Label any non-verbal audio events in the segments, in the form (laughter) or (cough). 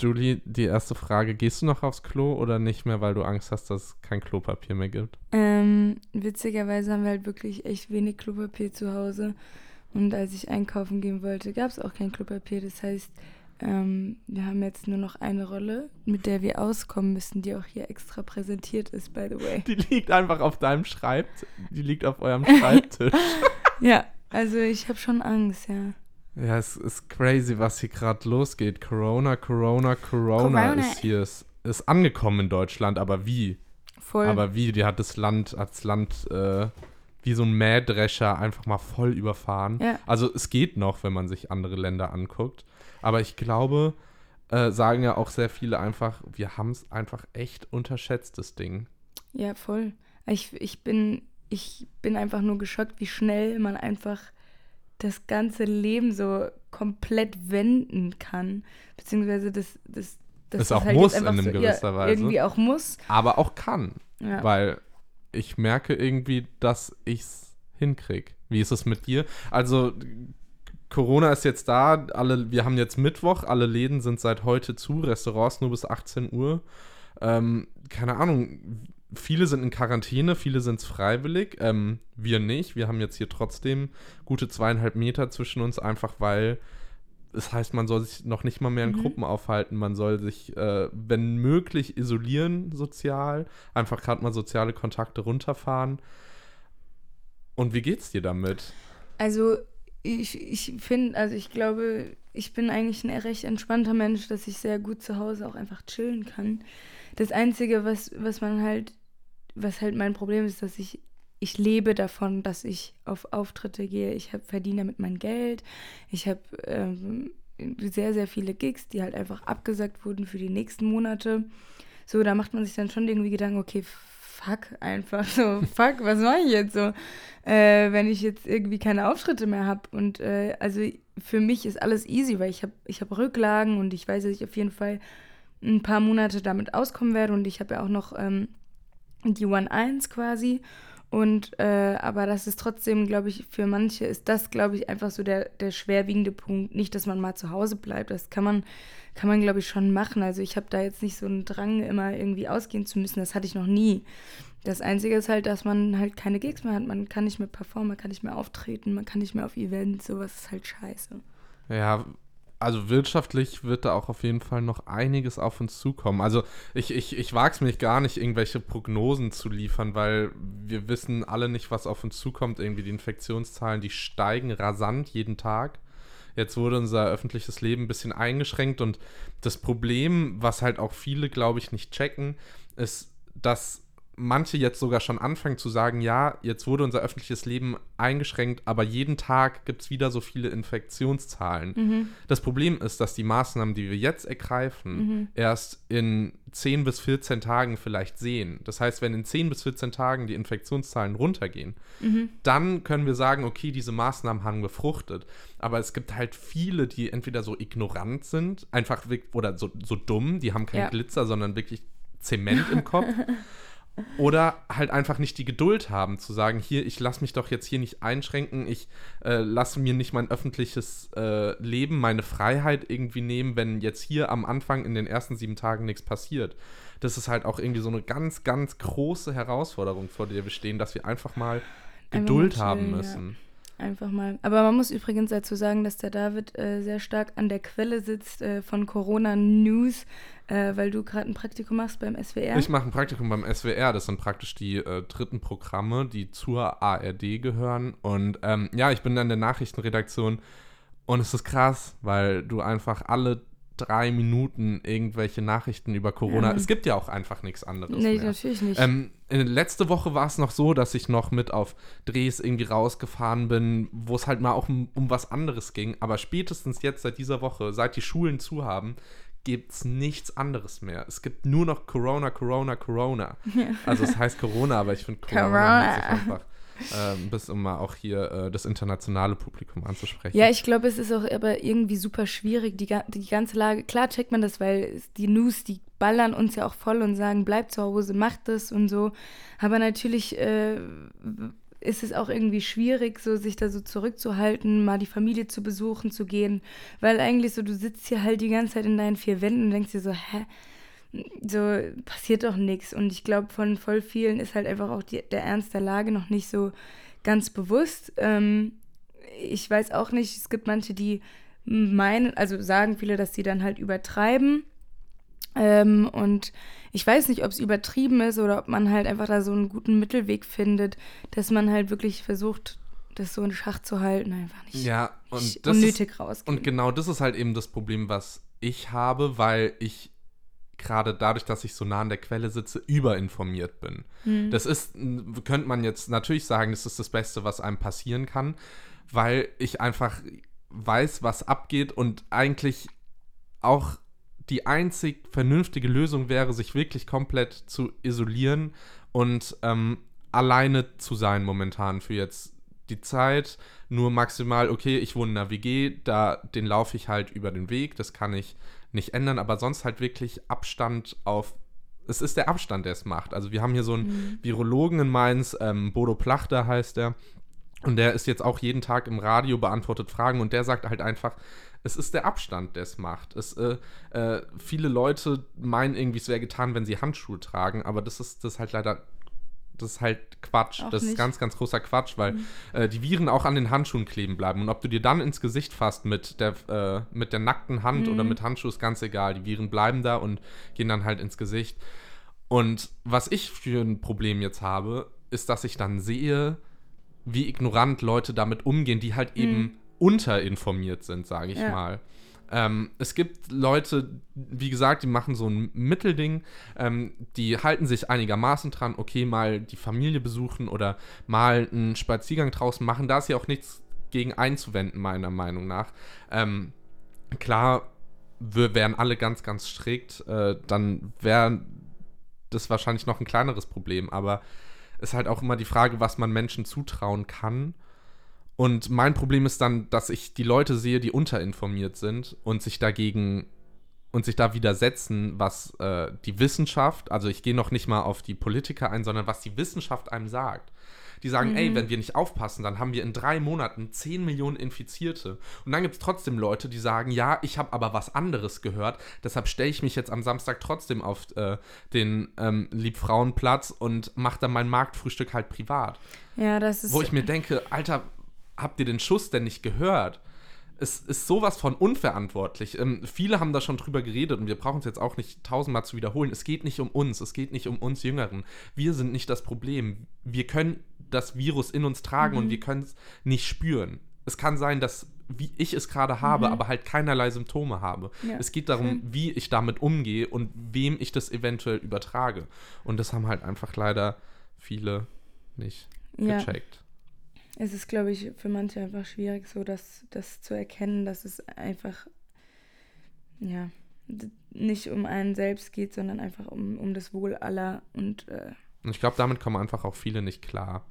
Julie, die erste Frage. Gehst du noch aufs Klo oder nicht mehr, weil du Angst hast, dass es kein Klopapier mehr gibt? Ähm, witzigerweise haben wir halt wirklich echt wenig Klopapier zu Hause. Und als ich einkaufen gehen wollte, gab es auch kein Klopapier. Das heißt, ähm, wir haben jetzt nur noch eine Rolle, mit der wir auskommen müssen, die auch hier extra präsentiert ist, by the way. Die liegt einfach auf deinem Schreibtisch. Die liegt auf eurem (laughs) Schreibtisch. ja, also ich habe schon Angst, ja. Ja, es ist crazy, was hier gerade losgeht. Corona, Corona, Corona, Corona. ist hier. Ist, ist angekommen in Deutschland, aber wie? Voll. Aber wie? Die hat das Land, das Land äh, wie so ein Mähdrescher einfach mal voll überfahren. Ja. Also es geht noch, wenn man sich andere Länder anguckt. Aber ich glaube, äh, sagen ja auch sehr viele einfach, wir haben es einfach echt unterschätzt, das Ding. Ja, voll. Ich, ich, bin, ich bin einfach nur geschockt, wie schnell man einfach das ganze Leben so komplett wenden kann. Beziehungsweise das, das, das Es auch halt muss in einem so, gewisser ja, Weise. Irgendwie auch muss. Aber auch kann. Ja. Weil ich merke irgendwie, dass ich es hinkriege. Wie ist es mit dir? Also, Corona ist jetzt da, alle, wir haben jetzt Mittwoch, alle Läden sind seit heute zu, Restaurants nur bis 18 Uhr. Ähm, keine Ahnung, viele sind in Quarantäne, viele sind es freiwillig, ähm, wir nicht. Wir haben jetzt hier trotzdem gute zweieinhalb Meter zwischen uns, einfach weil das heißt, man soll sich noch nicht mal mehr in Mhm. Gruppen aufhalten, man soll sich, äh, wenn möglich, isolieren sozial, einfach gerade mal soziale Kontakte runterfahren. Und wie geht's dir damit? Also ich, ich finde, also ich glaube, ich bin eigentlich ein recht entspannter Mensch, dass ich sehr gut zu Hause auch einfach chillen kann. Das Einzige, was, was man halt, was halt mein Problem ist, dass ich, ich lebe davon, dass ich auf Auftritte gehe. Ich hab, verdiene damit mein Geld. Ich habe ähm, sehr, sehr viele Gigs, die halt einfach abgesagt wurden für die nächsten Monate. So, da macht man sich dann schon irgendwie Gedanken, okay, fuck einfach so, (laughs) fuck, was mache ich jetzt so, äh, wenn ich jetzt irgendwie keine Auftritte mehr habe. Und äh, also für mich ist alles easy, weil ich habe ich hab Rücklagen und ich weiß, dass ich auf jeden Fall ein paar Monate damit auskommen werde und ich habe ja auch noch ähm, die One 1 quasi. Und äh, aber das ist trotzdem, glaube ich, für manche ist das, glaube ich, einfach so der, der schwerwiegende Punkt. Nicht, dass man mal zu Hause bleibt. Das kann man, kann man, glaube ich, schon machen. Also ich habe da jetzt nicht so einen Drang, immer irgendwie ausgehen zu müssen. Das hatte ich noch nie. Das Einzige ist halt, dass man halt keine Gigs mehr hat. Man kann nicht mehr performen, man kann nicht mehr auftreten, man kann nicht mehr auf Events. Sowas ist halt scheiße. Ja, also wirtschaftlich wird da auch auf jeden Fall noch einiges auf uns zukommen. Also ich, ich, ich wage es mich gar nicht, irgendwelche Prognosen zu liefern, weil wir wissen alle nicht, was auf uns zukommt. Irgendwie die Infektionszahlen, die steigen rasant jeden Tag. Jetzt wurde unser öffentliches Leben ein bisschen eingeschränkt und das Problem, was halt auch viele, glaube ich, nicht checken, ist, dass manche jetzt sogar schon anfangen zu sagen, ja, jetzt wurde unser öffentliches Leben eingeschränkt, aber jeden Tag gibt es wieder so viele Infektionszahlen. Mhm. Das Problem ist, dass die Maßnahmen, die wir jetzt ergreifen, Mhm. erst in 10 bis 14 Tagen vielleicht sehen. Das heißt, wenn in 10 bis 14 Tagen die Infektionszahlen runtergehen, Mhm. dann können wir sagen, okay, diese Maßnahmen haben gefruchtet. Aber es gibt halt viele, die entweder so ignorant sind, einfach oder so, so dumm, die haben keinen Ja. Glitzer, sondern wirklich Zement im Kopf. (laughs) Oder halt einfach nicht die Geduld haben zu sagen, hier, ich lasse mich doch jetzt hier nicht einschränken, ich äh, lasse mir nicht mein öffentliches äh, Leben, meine Freiheit irgendwie nehmen, wenn jetzt hier am Anfang in den ersten sieben Tagen nichts passiert. Das ist halt auch irgendwie so eine ganz, ganz große Herausforderung, vor der wir stehen, dass wir einfach mal Geduld haben chillen, ja. Einfach mal. Aber man muss übrigens dazu sagen, dass der David äh, sehr stark an der Quelle sitzt äh, von Corona News, äh, weil du gerade ein Praktikum machst beim SWR. Ich mache ein Praktikum beim SWR. Das sind praktisch die äh, dritten Programme, die zur ARD gehören. Und ähm, ja, ich bin in der Nachrichtenredaktion und es ist krass, weil du einfach alle drei Minuten irgendwelche Nachrichten über Corona. Ja. es gibt ja auch einfach nichts anderes. nee, mehr. natürlich nicht. Ähm, letzte Woche war es noch so, dass ich noch mit auf Drehs irgendwie rausgefahren bin, wo es halt mal auch um, um was anderes ging. Aber spätestens jetzt, seit dieser Woche, seit die Schulen zu haben, gibt es nichts anderes mehr. Es gibt nur noch Corona, Corona, Corona. (laughs) Also es heißt Corona, aber ich finde Corona, Corona. einfach, ähm, bis um mal auch hier äh, das internationale Publikum anzusprechen. ja, ich glaube, es ist auch aber irgendwie super schwierig, die, die ganze Lage. Klar checkt man das, weil die News, die ballern uns ja auch voll und sagen, bleibt zu Hause, macht das und so. Aber natürlich äh, ist es auch irgendwie schwierig, so sich da so zurückzuhalten, mal die Familie zu besuchen, zu gehen, weil eigentlich so, du sitzt hier halt die ganze Zeit in deinen vier Wänden und denkst dir so, hä? So passiert doch nichts. Und ich glaube, von voll vielen ist halt einfach auch die, der Ernst der Lage noch nicht so ganz bewusst. Ähm, ich weiß auch nicht, es gibt manche, die meinen, also sagen viele, dass sie dann halt übertreiben. Ähm, und ich weiß nicht, ob es übertrieben ist oder ob man halt einfach da so einen guten Mittelweg findet, dass man halt wirklich versucht, das so in Schach zu halten, einfach nicht, ja, und nicht unnötig ist, rausgehen. Und genau das ist halt eben das Problem, was ich habe, weil ich gerade dadurch, dass ich so nah an der Quelle sitze, überinformiert bin. Hm. Das ist, könnte man jetzt natürlich sagen, das ist das Beste, was einem passieren kann, weil ich einfach weiß, was abgeht und eigentlich auch die einzig vernünftige Lösung wäre, sich wirklich komplett zu isolieren und ähm, alleine zu sein momentan für jetzt die Zeit. Nur maximal, okay, ich wohne in einer WG, da den laufe ich halt über den Weg, das kann ich nicht ändern, aber sonst halt wirklich Abstand auf. Es ist der Abstand, der es macht. Also wir haben hier so einen Mhm. Virologen in Mainz, ähm, Bodo Plachter heißt der. Und der ist jetzt auch jeden Tag im Radio, beantwortet Fragen und der sagt halt einfach, es ist der Abstand, der es macht. Es, äh, äh, viele Leute meinen irgendwie, es wäre getan, wenn sie Handschuhe tragen, aber das ist das ist halt leider, das ist halt Quatsch. Auch das ist nicht. ganz, ganz großer Quatsch, weil Mhm. äh, die Viren auch an den Handschuhen kleben bleiben. Und ob du dir dann ins Gesicht fasst mit der, äh, mit der nackten Hand Mhm. oder mit Handschuh, ist ganz egal. Die Viren bleiben da und gehen dann halt ins Gesicht. Und was ich für ein Problem jetzt habe, ist, dass ich dann sehe, wie ignorant Leute damit umgehen, die halt eben unterinformiert sind, sage ich Ja. mal. Ähm, es gibt Leute, wie gesagt, die machen so ein Mittelding, ähm, die halten sich einigermaßen dran, okay, mal die Familie besuchen oder mal einen Spaziergang draußen machen. Da ist ja auch nichts gegen einzuwenden, meiner Meinung nach. Ähm, klar, wir wären alle ganz, ganz strikt, äh, dann wäre das wahrscheinlich noch ein kleineres Problem, aber ist halt auch immer die Frage, was man Menschen zutrauen kann. Und mein Problem ist dann, dass ich die Leute sehe, die unterinformiert sind und sich dagegen und sich da widersetzen, was äh, die Wissenschaft, also ich gehe noch nicht mal auf die Politiker ein, sondern was die Wissenschaft einem sagt. Die sagen, ey, wenn wir nicht aufpassen, dann haben wir in drei Monaten 10 Millionen Infizierte. Und dann gibt es trotzdem Leute, die sagen, ja, ich habe aber was anderes gehört, deshalb stelle ich mich jetzt am Samstag trotzdem auf äh, den ähm, Liebfrauenplatz und mache dann mein Marktfrühstück halt privat. ja, das ist. Wo ich mir denke, Alter, habt ihr den Schuss denn nicht gehört? Es ist sowas von unverantwortlich. Ähm, viele haben da schon drüber geredet und wir brauchen es jetzt auch nicht tausendmal zu wiederholen. Es geht nicht um uns, es geht nicht um uns Jüngeren. Wir sind nicht das Problem. Wir können das Virus in uns tragen und wir können es nicht spüren. Es kann sein, dass wie ich es gerade habe, aber halt keinerlei Symptome habe. Ja, Es geht darum, wie ich damit umgehe und wem ich das eventuell übertrage. Und das haben halt einfach leider viele nicht ja. gecheckt. Es ist, glaube ich, für manche einfach schwierig, so das, das zu erkennen, dass es einfach, ja, nicht um einen selbst geht, sondern einfach um, um das Wohl aller und äh, Und ich glaube, damit kommen einfach auch viele nicht klar,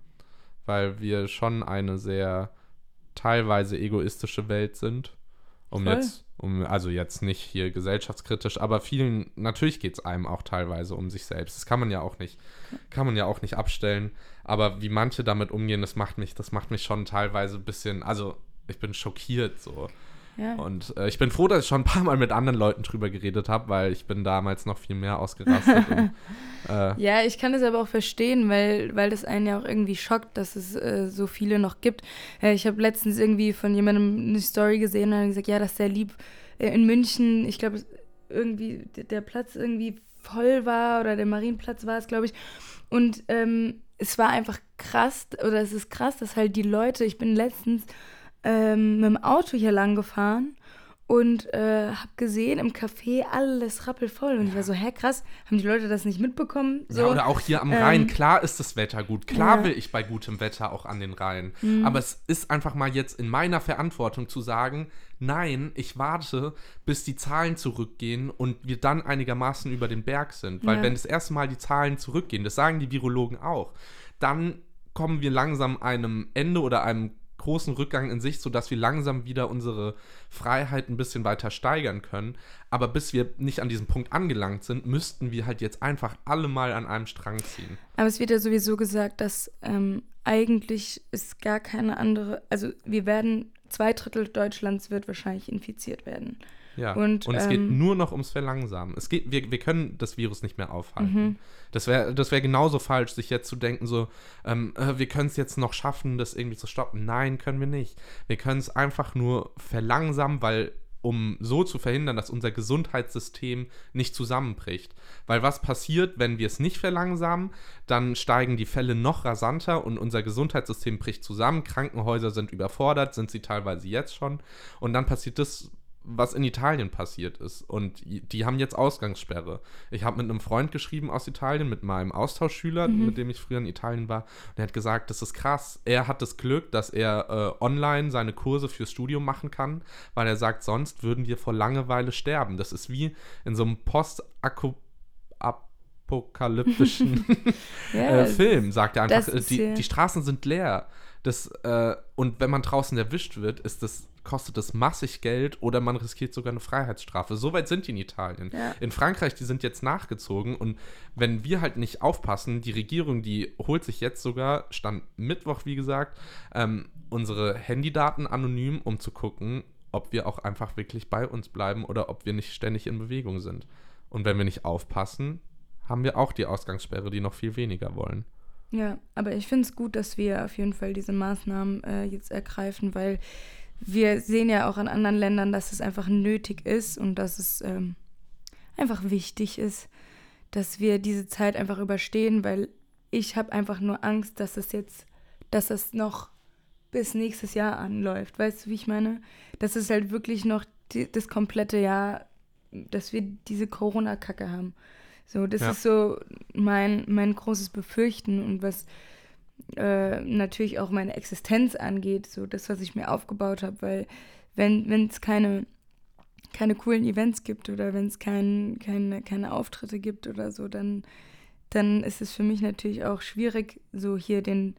weil wir schon eine sehr teilweise egoistische Welt sind. Um Voll. jetzt, um, also jetzt nicht hier gesellschaftskritisch, aber vielen, natürlich geht es einem auch teilweise um sich selbst. Das kann man ja auch nicht, kann man ja auch nicht abstellen. Aber wie manche damit umgehen, das macht mich, das macht mich schon teilweise ein bisschen, also ich bin schockiert so. Ja. Und äh, ich bin froh, dass ich schon ein paar Mal mit anderen Leuten drüber geredet habe, weil ich bin damals noch viel mehr ausgerastet. und, (laughs) äh, Ja, ich kann das aber auch verstehen, weil, weil das einen ja auch irgendwie schockt, dass es äh, so viele noch gibt. Äh, ich habe letztens irgendwie von jemandem eine Story gesehen und gesagt, ja, dass der lieb äh, in München, ich glaube, irgendwie der Platz irgendwie voll war oder der Marienplatz war es, glaube ich. Und ähm, es war einfach krass, oder es ist krass, dass halt die Leute, ich bin letztens ähm, mit dem Auto hier lang gefahren und äh, habe gesehen im Café alles rappelvoll. Und ich war so, hä, krass, haben die Leute das nicht mitbekommen? So, Ja, oder auch hier am ähm, Rhein. Klar ist das Wetter gut. Klar Ja. will ich bei gutem Wetter auch an den Rhein. Mhm. Aber es ist einfach mal jetzt in meiner Verantwortung zu sagen, nein, ich warte, bis die Zahlen zurückgehen und wir dann einigermaßen über den Berg sind. Weil Ja. wenn das erste Mal die Zahlen zurückgehen, das sagen die Virologen auch, dann kommen wir langsam einem Ende oder einem großen Rückgang in sich, sodass wir langsam wieder unsere Freiheit ein bisschen weiter steigern können. Aber bis wir nicht an diesem Punkt angelangt sind, müssten wir halt jetzt einfach alle mal an einem Strang ziehen. Aber es wird ja sowieso gesagt, dass ähm, eigentlich ist gar keine andere, also wir werden, zwei Drittel Deutschlands wird wahrscheinlich infiziert werden. Ja. Und, und es ähm, geht nur noch ums Verlangsamen. Es geht, wir, wir können das Virus nicht mehr aufhalten. Das wäre das wär genauso falsch, sich jetzt zu denken, so, ähm, äh, wir können es jetzt noch schaffen, das irgendwie zu stoppen. Nein, können wir nicht. Wir können es einfach nur verlangsamen, weil um so zu verhindern, dass unser Gesundheitssystem nicht zusammenbricht. Weil was passiert, wenn wir es nicht verlangsamen, dann steigen die Fälle noch rasanter und unser Gesundheitssystem bricht zusammen, Krankenhäuser sind überfordert, sind sie teilweise jetzt schon. Und dann passiert das, was in Italien passiert ist. Und die haben jetzt Ausgangssperre. Ich habe mit einem Freund geschrieben aus Italien, mit meinem Austauschschüler, mhm. mit dem ich früher in Italien war. Und er hat gesagt, das ist krass. Er hat das Glück, dass er äh, online seine Kurse fürs Studium machen kann, weil er sagt, sonst würden wir vor Langeweile sterben. Das ist wie in so einem postapokalyptischen (laughs) (laughs) ja, äh, Film, sagt er einfach. Die, die Straßen sind leer. Das, äh, und wenn man draußen erwischt wird, ist das kostet es massig Geld oder man riskiert sogar eine Freiheitsstrafe. So weit sind die in Italien. Ja. In Frankreich, die sind jetzt nachgezogen und wenn wir halt nicht aufpassen, die Regierung, die holt sich jetzt sogar, stand Mittwoch, wie gesagt, ähm, unsere Handydaten anonym, um zu gucken, ob wir auch einfach wirklich bei uns bleiben oder ob wir nicht ständig in Bewegung sind. Und wenn wir nicht aufpassen, haben wir auch die Ausgangssperre, die noch viel weniger wollen. Ja, aber ich finde es gut, dass wir auf jeden Fall diese Maßnahmen äh, jetzt ergreifen, weil wir sehen ja auch in anderen Ländern, dass es einfach nötig ist und dass es ähm, einfach wichtig ist, dass wir diese Zeit einfach überstehen, weil ich habe einfach nur Angst, dass es jetzt, dass es noch bis nächstes Jahr anläuft. Weißt du, wie ich meine? Dass es halt wirklich noch die, das komplette Jahr, dass wir diese Corona-Kacke haben. So, das ja. ist so mein, mein großes Befürchten und was äh, natürlich auch meine Existenz angeht, so das, was ich mir aufgebaut habe, weil wenn es keine, keine coolen Events gibt oder wenn es kein, keine, keine Auftritte gibt oder so, dann, dann ist es für mich natürlich auch schwierig, so hier den,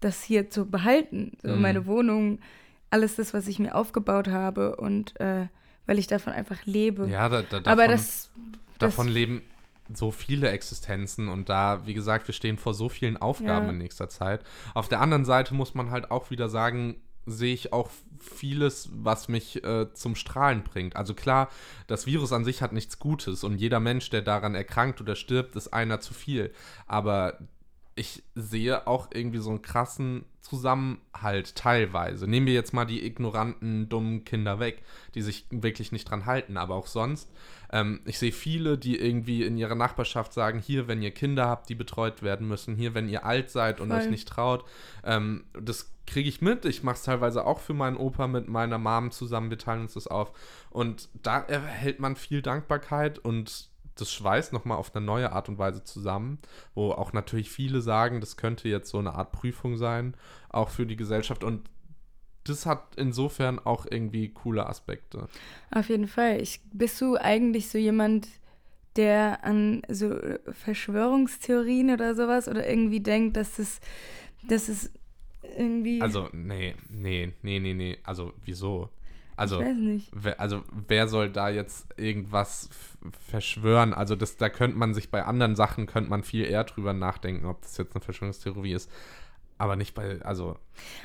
das hier zu behalten. So mhm. meine Wohnung, alles das, was ich mir aufgebaut habe und äh, weil ich davon einfach lebe. Ja, da, da, davon, Aber das, davon das, leben so viele Existenzen und da, wie gesagt, wir stehen vor so vielen Aufgaben ja. in nächster Zeit. Auf der anderen Seite muss man halt auch wieder sagen, sehe ich auch vieles, was mich äh, zum Strahlen bringt. Also klar, das Virus an sich hat nichts Gutes und jeder Mensch, der daran erkrankt oder stirbt, ist einer zu viel. Aber ich sehe auch irgendwie so einen krassen Zusammenhalt teilweise. Nehmen wir jetzt mal die ignoranten, dummen Kinder weg, die sich wirklich nicht dran halten, aber auch sonst. Ähm, ich sehe viele, die irgendwie in ihrer Nachbarschaft sagen, hier, wenn ihr Kinder habt, die betreut werden müssen, hier, wenn ihr alt seid und Voll. euch nicht traut. Ähm, das kriege ich mit. Ich mache es teilweise auch für meinen Opa mit meiner Mom zusammen. Wir teilen uns das auf. Und da erhält man viel Dankbarkeit und das schweißt nochmal auf eine neue Art und Weise zusammen, wo auch natürlich viele sagen, das könnte jetzt so eine Art Prüfung sein, auch für die Gesellschaft. Und das hat insofern auch irgendwie coole Aspekte. Auf jeden Fall. Ich, bist du eigentlich so jemand, der an so Verschwörungstheorien oder sowas oder irgendwie denkt, dass es, dass es irgendwie. Also, nee, nee, nee, nee, nee. Also, wieso? Also. Wer, also, wer soll da jetzt irgendwas verschwören? Also, das, da könnte man sich bei anderen Sachen, könnte man viel eher drüber nachdenken, ob das jetzt eine Verschwörungstheorie ist. Aber nicht bei, also.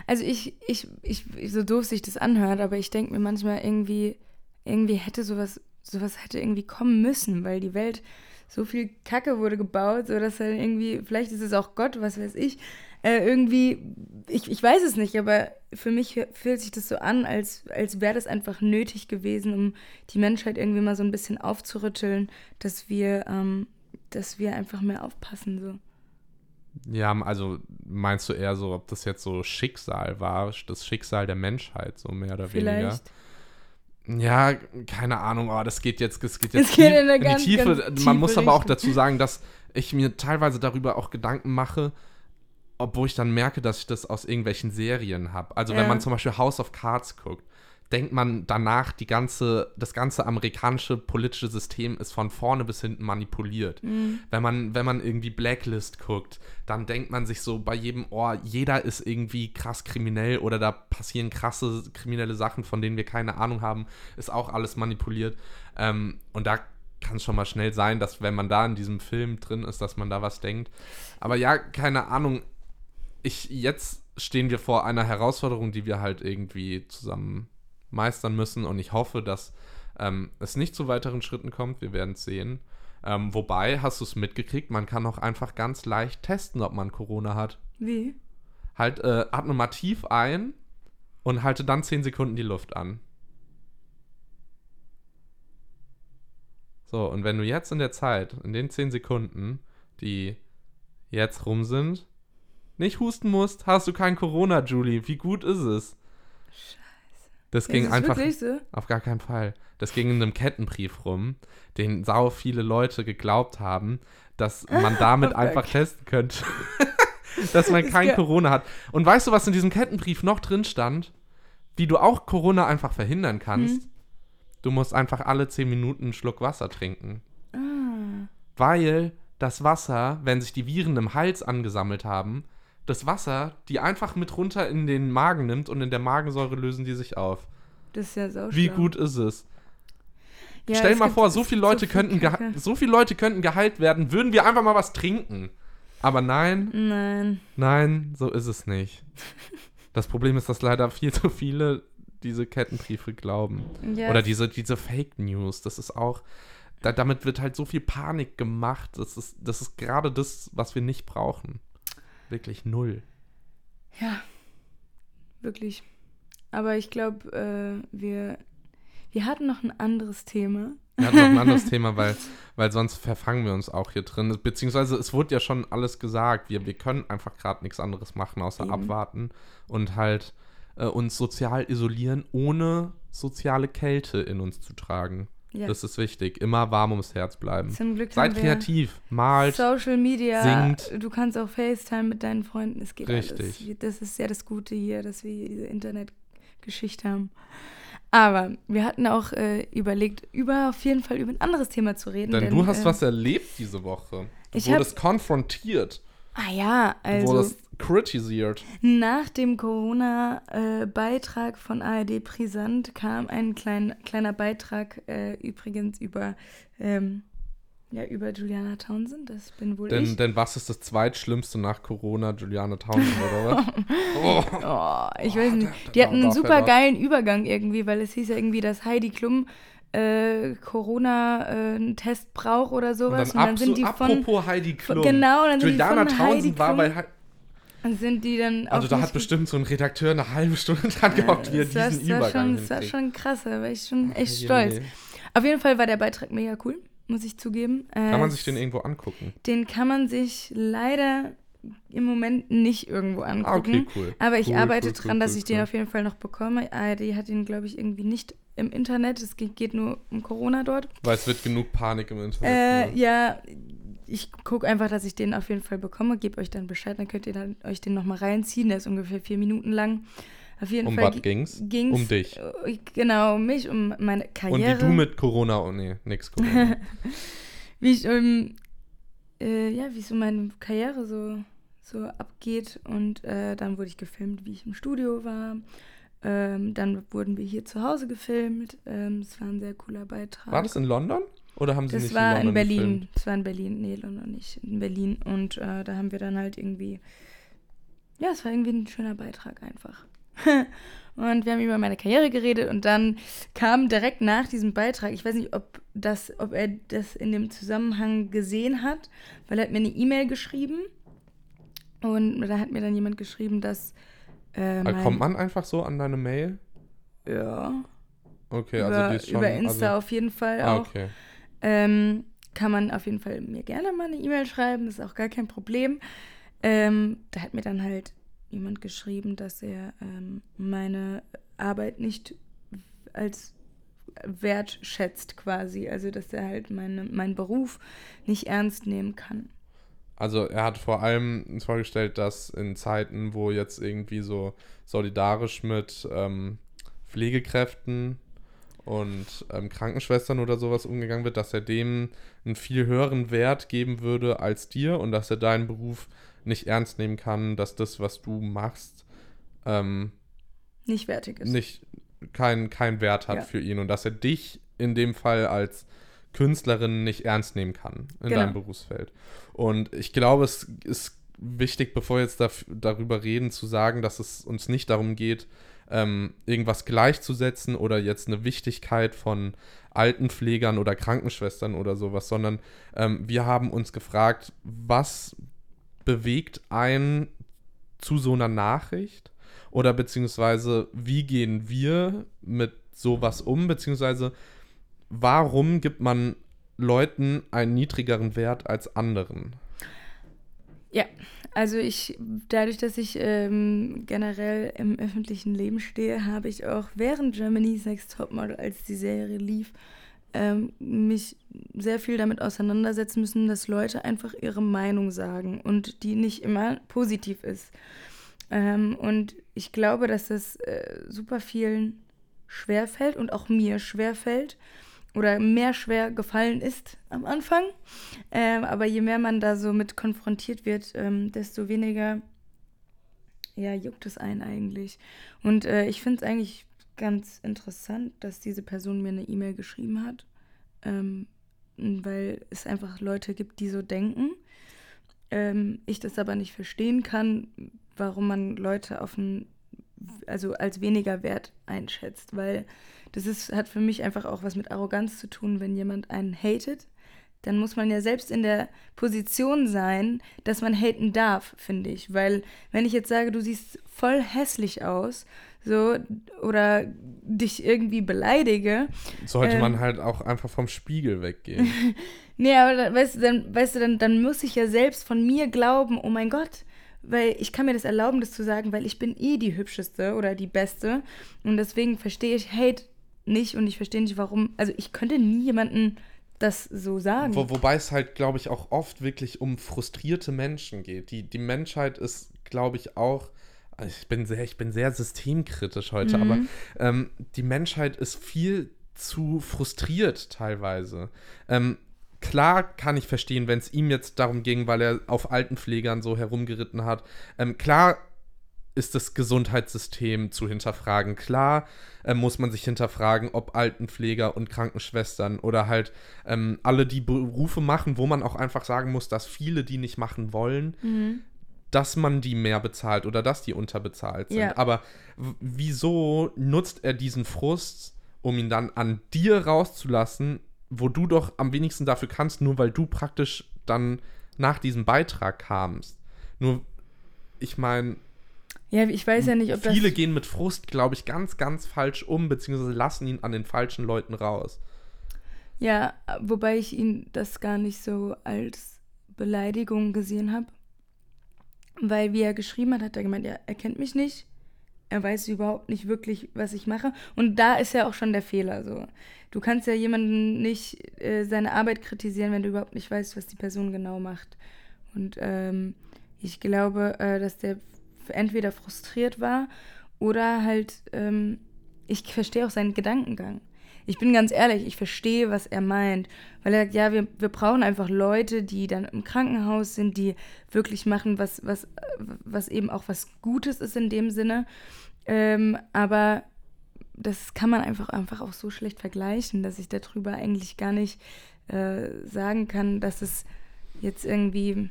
Also, ich, ich, ich, so doof sich das anhört, aber ich denke mir manchmal irgendwie, irgendwie hätte sowas, sowas hätte irgendwie kommen müssen, weil die Welt so viel Kacke wurde gebaut, so dass halt irgendwie, vielleicht ist es auch Gott, was weiß ich, äh, irgendwie, ich, ich weiß es nicht, aber für mich fühlt sich das so an, als, als wäre das einfach nötig gewesen, um die Menschheit irgendwie mal so ein bisschen aufzurütteln, dass wir, ähm, dass wir einfach mehr aufpassen. So. Ja, also meinst du eher so, ob das jetzt so Schicksal war, das Schicksal der Menschheit, so mehr oder Vielleicht. weniger? Ja, keine Ahnung, oh, das geht jetzt, das geht jetzt das geht in, in, die Tiefe. Man muss aber auch dazu sagen, dass ich mir teilweise darüber auch Gedanken mache, obwohl ich dann merke, dass ich das aus irgendwelchen Serien habe. Also ja. wenn man zum Beispiel House of Cards guckt, denkt man danach, die ganze, das ganze amerikanische politische System ist von vorne bis hinten manipuliert. Mhm. Wenn, man, wenn man irgendwie Blacklist guckt, dann denkt man sich so bei jedem Ohr, jeder ist irgendwie krass kriminell oder da passieren krasse kriminelle Sachen, von denen wir keine Ahnung haben, ist auch alles manipuliert. Ähm, und da kann es schon mal schnell sein, dass wenn man da in diesem Film drin ist, dass man da was denkt. Aber ja, keine Ahnung. Ich, jetzt stehen wir vor einer Herausforderung, die wir halt irgendwie zusammen meistern müssen. Und ich hoffe, dass ähm, es nicht zu weiteren Schritten kommt. Wir werden es sehen. Ähm, wobei, hast du es mitgekriegt, man kann auch einfach ganz leicht testen, ob man Corona hat. Wie? Halt, äh, atme mal tief ein und halte dann 10 Sekunden die Luft an. So, und wenn du jetzt in der Zeit, in den 10 Sekunden, die jetzt rum sind, nicht husten musst, hast du kein Corona, Julie. Wie gut ist es? Scheiße. Das ging es einfach. so? Auf gar keinen Fall. Das ging in einem Kettenbrief rum, den sau viele Leute geglaubt haben, dass man damit (laughs) einfach testen könnte, (laughs) dass man kein Corona hat. Und weißt du, was in diesem Kettenbrief noch drin stand? Wie du auch Corona einfach verhindern kannst? Hm. Du musst einfach alle 10 Minuten einen Schluck Wasser trinken. Ah. Weil das Wasser, wenn sich die Viren im Hals angesammelt haben, das Wasser, die einfach mit runter in den Magen nimmt und in der Magensäure lösen die sich auf. Das ist ja sau Wie schlau. gut ist es? Ja, Stell es mal vor, so viele Leute viel könnten so viele Leute könnten geheilt werden, würden wir einfach mal was trinken. Aber nein, Nein. nein, so ist es nicht. Das Problem ist, dass leider viel zu viele diese Kettenbriefe glauben. Ja, Oder diese, diese Fake News. Das ist auch, da, damit wird halt so viel Panik gemacht. Das ist, das ist gerade das, was wir nicht brauchen. Wirklich null. Ja, wirklich. Aber ich glaube, äh, wir, wir hatten noch ein anderes Thema. Wir hatten noch ein anderes (laughs) Thema, weil, weil sonst verfangen wir uns auch hier drin. Beziehungsweise es wurde ja schon alles gesagt. Wir, wir können einfach gerade nichts anderes machen, außer Eben. abwarten und halt äh, uns sozial isolieren, ohne soziale Kälte in uns zu tragen. Ja, Das ist wichtig. Immer warm ums Herz bleiben. zum Glück Seid kreativ, malt. Social Media. singt. Du kannst auch FaceTime mit deinen Freunden. Es geht Richtig. alles. Das ist ja das Gute hier, dass wir diese Internetgeschichte haben. Aber wir hatten auch äh, überlegt, über auf jeden Fall über ein anderes Thema zu reden. Denn du hast äh, was erlebt diese Woche. Du Ich wurdest konfrontiert. Ah ja, also wurdest kritisiert. nach dem Corona-Beitrag von ARD Brisant kam ein klein, kleiner Beitrag äh, übrigens über, ähm, ja, über Juliana Townsend. Das bin wohl Denn, ich. denn was ist das zweitschlimmste nach Corona? Juliane Townsend, oder was? Oh. (laughs) Oh, ich weiß nicht. da- Die hatten einen super geilen Übergang irgendwie, weil es hieß ja irgendwie, dass Heidi Klum äh, Corona äh, einen Test braucht oder Und sowas. dann, Und dann sind die von, apropos Heidi von Klum. genau, und dann sind die Juliana von Heidi Townsend war Klum, bei und sind die dann Also da hat bestimmt so ein Redakteur eine halbe Stunde (laughs) dran Ja, gehockt, wie er das war- diesen das war Übergang schon, Das war schon krass, da war ich schon echt Je, stolz. Auf jeden Fall war der Beitrag mega cool, muss ich zugeben. Äh, Kann man sich den irgendwo angucken? Den kann man sich leider im Moment nicht irgendwo angucken. Ah, okay, cool. Aber ich Cool, arbeite cool, dran, cool, dass ich den auf jeden Fall noch bekomme. ARD hat ihn, glaube ich, irgendwie nicht im Internet. Es geht, nur um Corona dort. Weil es wird genug Panik im Internet. Äh, ja, ich gucke einfach, dass ich den auf jeden Fall bekomme. Gebe euch dann Bescheid, dann könnt ihr dann, euch den nochmal reinziehen. Der ist ungefähr vier Minuten lang. Auf jeden Um Fall was gi- ging's? ging's Um dich. äh, Genau, um mich, um meine Und Karriere. wie du mit Corona, oh nee, nix Corona. (laughs) wie ich um, äh, ja, wie so meine Karriere so, so abgeht. Und äh, dann wurde ich gefilmt, wie ich im Studio war. Ähm, dann wurden wir hier zu Hause gefilmt. Ähm, Es war ein sehr cooler Beitrag. War das in London? Oder haben sie Das nicht war in in London Berlin. gefilmt? Das war in Berlin. Nee, London nicht. In Berlin. Und äh, da haben wir dann halt irgendwie. Ja, es war irgendwie ein schöner Beitrag einfach. (laughs) und wir haben über meine Karriere geredet und dann kam direkt nach diesem Beitrag, ich weiß nicht, ob, das, ob er das in dem Zusammenhang gesehen hat, weil er hat mir eine E-Mail geschrieben und da hat mir dann jemand geschrieben, dass. Äh, Ah, mein- Kommt man einfach so an deine Mail? Ja. Okay, über, also die ist schon. über Insta also, auf jeden Fall ah, auch. okay. Ähm, kann man auf jeden Fall mir gerne mal eine E-Mail schreiben, ist auch gar kein Problem. Ähm, da hat mir dann halt jemand geschrieben, dass er ähm, meine Arbeit nicht als wertschätzt quasi. Also dass er halt meine, meinen Beruf nicht ernst nehmen kann. Also er hat vor allem uns vorgestellt, dass in Zeiten, wo jetzt irgendwie so solidarisch mit ähm, Pflegekräften und ähm, Krankenschwestern oder sowas umgegangen wird, dass er dem einen viel höheren Wert geben würde als dir und dass er deinen Beruf nicht ernst nehmen kann, dass das, was du machst, ähm, nicht wertig ist. Nicht, keinen kein Wert hat ja. für ihn und dass er dich in dem Fall als Künstlerin nicht ernst nehmen kann in genau. deinem Berufsfeld. Und ich glaube, es ist wichtig, bevor wir jetzt da, darüber reden, zu sagen, dass es uns nicht darum geht, ähm, irgendwas gleichzusetzen oder jetzt eine Wichtigkeit von Altenpflegern oder Krankenschwestern oder sowas, sondern ähm, wir haben uns gefragt, was bewegt einen zu so einer Nachricht oder beziehungsweise wie gehen wir mit sowas um, beziehungsweise warum gibt man Leuten einen niedrigeren Wert als anderen? Ja, also ich, dadurch, dass ich ähm, generell im öffentlichen Leben stehe, habe ich auch während Germany's Next Topmodel, als die Serie lief, ähm, mich sehr viel damit auseinandersetzen müssen, dass Leute einfach ihre Meinung sagen und die nicht immer positiv ist. Ähm, und ich glaube, dass das äh, super vielen schwerfällt und auch mir schwerfällt oder mehr schwer gefallen ist am Anfang. Ähm, aber je mehr man da so mit konfrontiert wird, ähm, desto weniger ja, juckt es einen eigentlich. Und äh, ich finde es eigentlich ganz interessant, dass diese Person mir eine E-Mail geschrieben hat, ähm, weil es einfach Leute gibt, die so denken. Ähm, ich das aber nicht verstehen kann, warum man Leute auf ein, also als weniger wert einschätzt, weil das ist, hat für mich einfach auch was mit Arroganz zu tun, wenn jemand einen hatet. Dann muss man ja selbst in der Position sein, dass man haten darf, finde ich. Weil, wenn ich jetzt sage, du siehst voll hässlich aus, so, oder dich irgendwie beleidige. Sollte ähm, man halt auch einfach vom Spiegel weggehen. (laughs) nee, aber dann, weißt du, dann, weißt du dann, dann muss ich ja selbst von mir glauben, oh mein Gott, weil ich kann mir das erlauben, das zu sagen, weil ich bin eh die hübscheste oder die beste. Und deswegen verstehe ich Hate nicht und ich verstehe nicht, warum. Also ich könnte nie jemanden das so sagen. Wo, wobei es halt, glaube ich, auch oft wirklich um frustrierte Menschen geht. Die, die Menschheit ist, glaube ich, auch. Also ich bin sehr, ich bin sehr systemkritisch heute, mhm. aber ähm, die Menschheit ist viel zu frustriert teilweise. Ähm, klar kann ich verstehen, wenn es ihm jetzt darum ging, weil er auf Altenpflegern so herumgeritten hat. Ähm, klar ist das Gesundheitssystem zu hinterfragen. Klar äh, muss man sich hinterfragen, ob Altenpfleger und Krankenschwestern oder halt ähm, alle die Berufe machen, wo man auch einfach sagen muss, dass viele die nicht machen wollen, mhm. dass man die mehr bezahlt oder dass die unterbezahlt sind. Ja. Aber wieso nutzt er diesen Frust, um ihn dann an dir rauszulassen, wo du doch am wenigsten dafür kannst, nur weil du praktisch dann nach diesem Beitrag kamst? Nur, ich meine, ja, ich weiß ja nicht, ob Viele das gehen mit Frust, glaube ich, ganz, ganz falsch um, beziehungsweise lassen ihn an den falschen Leuten raus. Ja, wobei ich ihn das gar nicht so als Beleidigung gesehen habe. Weil, wie er geschrieben hat, hat er gemeint, ja, er kennt mich nicht. Er weiß überhaupt nicht wirklich, was ich mache. Und da ist ja auch schon der Fehler so. Du kannst ja jemanden nicht äh, seine Arbeit kritisieren, wenn du überhaupt nicht weißt, was die Person genau macht. Und ähm, ich glaube, äh, dass der entweder frustriert war oder halt, ähm, ich verstehe auch seinen Gedankengang. Ich bin ganz ehrlich, ich verstehe, was er meint. Weil er sagt, ja, wir, wir brauchen einfach Leute, die dann im Krankenhaus sind, die wirklich machen, was, was, was eben auch was Gutes ist in dem Sinne. Ähm, aber das kann man einfach, einfach auch so schlecht vergleichen, dass ich darüber eigentlich gar nicht äh, sagen kann, dass es jetzt irgendwie